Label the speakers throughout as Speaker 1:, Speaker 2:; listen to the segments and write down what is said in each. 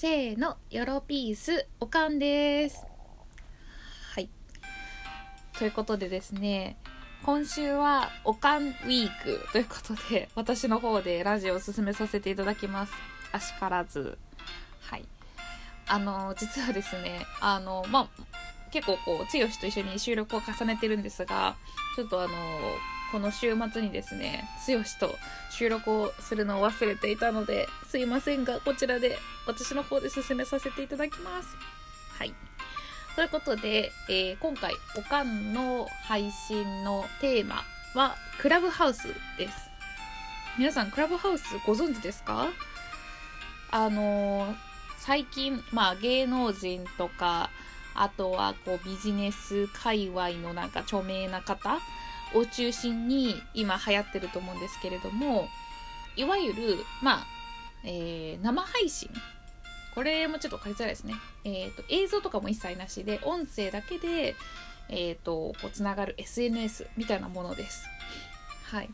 Speaker 1: せーの、ヨロピース、おかんです。はい。ということでですね、今週はおかんウィークということで、私の方でラジオを進めさせていただきます。あしからず。はい。あの、実はですね、あの、まあ、結構こう、つよしと一緒に収録を重ねてるんですが、ちょっとあの、この週末にですね、つよしと収録をするのを忘れていたので、すいませんが、こちらで私の方で進めさせていただきます。はい。ということで、えー今回、おかんの配信のテーマは、クラブハウスです。皆さん、クラブハウスご存知ですか？あのー最近、まあ、芸能人とか、あとはこうビジネス界隈のなんか著名な方を中心に今流行ってると思うんですけれどもいわゆるまあ、えー生配信。これもちょっと分かりづらいですね、えー、と映像とかも一切なしで音声だけで、えー、とこうつながる SNS みたいなものです。はい。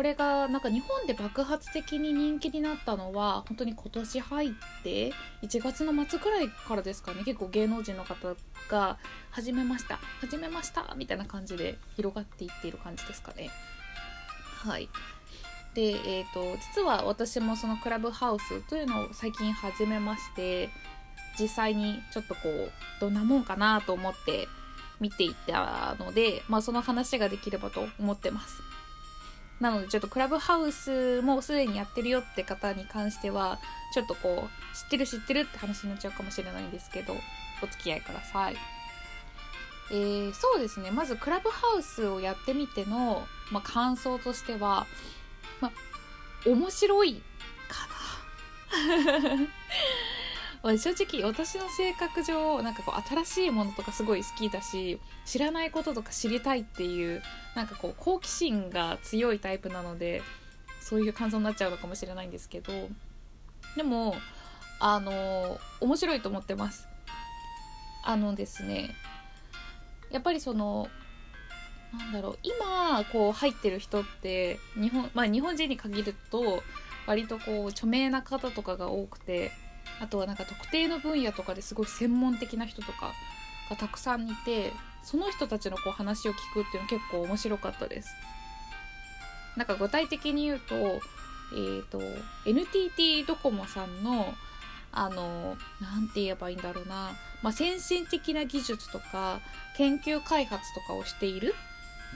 Speaker 1: これがなんか日本で爆発的に人気になったのは本当に今年入って1月の末くらいからですかね。結構芸能人の方が始めました始めましたみたいな感じで広がっていっている感じですかね。はい。でえー、と実は私もそのクラブハウスというのを最近始めまして実際にちょっとこうどんなもんかなと思って見ていったので、まあ、その話ができればと思ってます。なのでちょっとクラブハウスもすでにやってるよって方に関してはちょっとこう知ってる知ってるって話になっちゃうかもしれないんですけどお付き合いください。えーそうですね。まずクラブハウスをやってみての、まあ、感想としては、まあ、面白いかな。正直私の性格上なんかこう新しいものとかすごい好きだし知らないこととか知りたいっていうなんかこう好奇心が強いタイプなのでそういう感想になっちゃうのかもしれないんですけどでもあの面白いと思ってます。あのですねやっぱりそのなんだろう今こう入ってる人って日本,、まあ、日本人に限ると割とこう著名な方とかが多くてあとはなんか特定の分野とかですごい専門的な人とかがたくさんいてその人たちのこう話を聞くっていうの結構面白かったです。なんか具体的に言うと,、えー、と NTT ドコモさんのあのなんて言えばいいんだろうな、まあ、先進的な技術とか研究開発とかをしている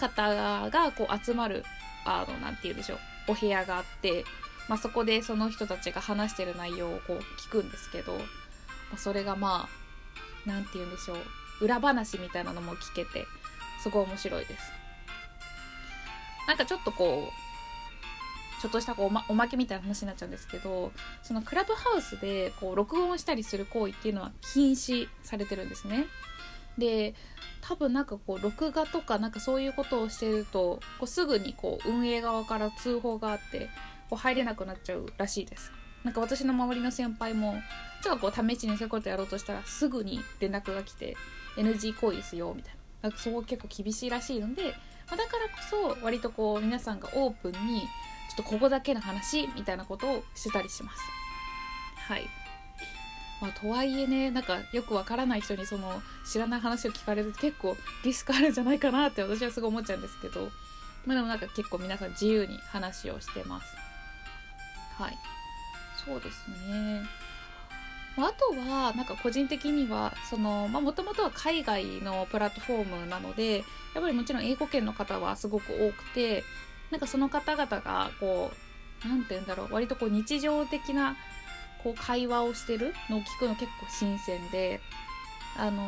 Speaker 1: 方がこう集まるあのなんて言うんでしょう。お部屋があって、まあ、そこでその人たちが話してる内容をこう聞くんですけど、まあ、それがまあなんて言うんでしょう裏話みたいなのも聞けてすごい面白いです。なんかちょっとこうちょっとしたこうおまおまけみたいな話になっちゃうんですけどそのクラブハウスでこう録音したりする行為っていうのは禁止されてるんですね。で多分なんかこう録画とかなんかそういうことをしてるとこうすぐにこう運営側から通報があってこう入れなくなっちゃうらしいです。なんか私の周りの先輩もちょっとこう試しにそういうことやろうとしたらすぐに連絡が来て NG 行為ですよみたいな。なんかそこ結構厳しいらしいので、まあだからこそ割とこう皆さんがオープンにちょっとここだけの話みたいなことをしてたりします。はい。まあ、とはいえねなんかよくわからない人にその知らない話を聞かれると結構リスクあるんじゃないかなって私はすごい思っちゃうんですけど、まあ、でもなんか結構皆さん自由に話をしてます。はい。そうですね。あとはなんか個人的にはもともとは海外のプラットフォームなのでやっぱりもちろん英語圏の方はすごく多くてなんかその方々がこうなんて言うんだろう割とこう日常的なこう会話をしてるのを聞くの結構新鮮で、あの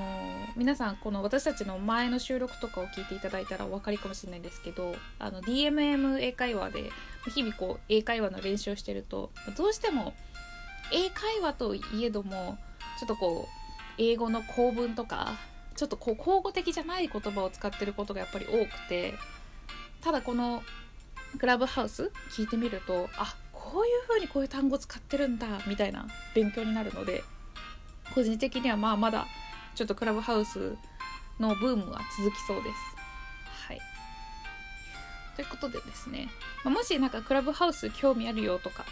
Speaker 1: 皆さんこの私たちの前の収録とかを聞いていただいたらお分かりかもしれないんですけどあの DMM 英会話で日々こう英会話の練習をしてるとどうしても英会話といえどもちょっとこう英語の構文とかちょっとこう口語的じゃない言葉を使ってることがやっぱり多くてただこのクラブハウス聞いてみるとあこういう風にこういう単語使ってるんだみたいな勉強になるので個人的にはまあまだちょっとクラブハウスのブームは続きそうです。はい。ということでですね、まあもしなんかクラブハウス興味あるよとか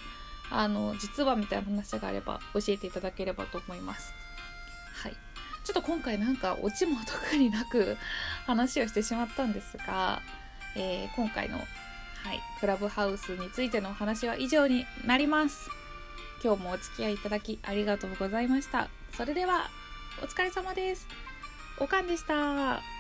Speaker 1: あの実はみたいな話があれば教えていただければと思います。はい。ちょっと今回なんかオチも特になく話をしてしまったんですが、えー、今回の、はい、クラブハウスについてのお話は以上になります。今日もお付き合いいただきありがとうございました。それではお疲れ様です。おかんでした。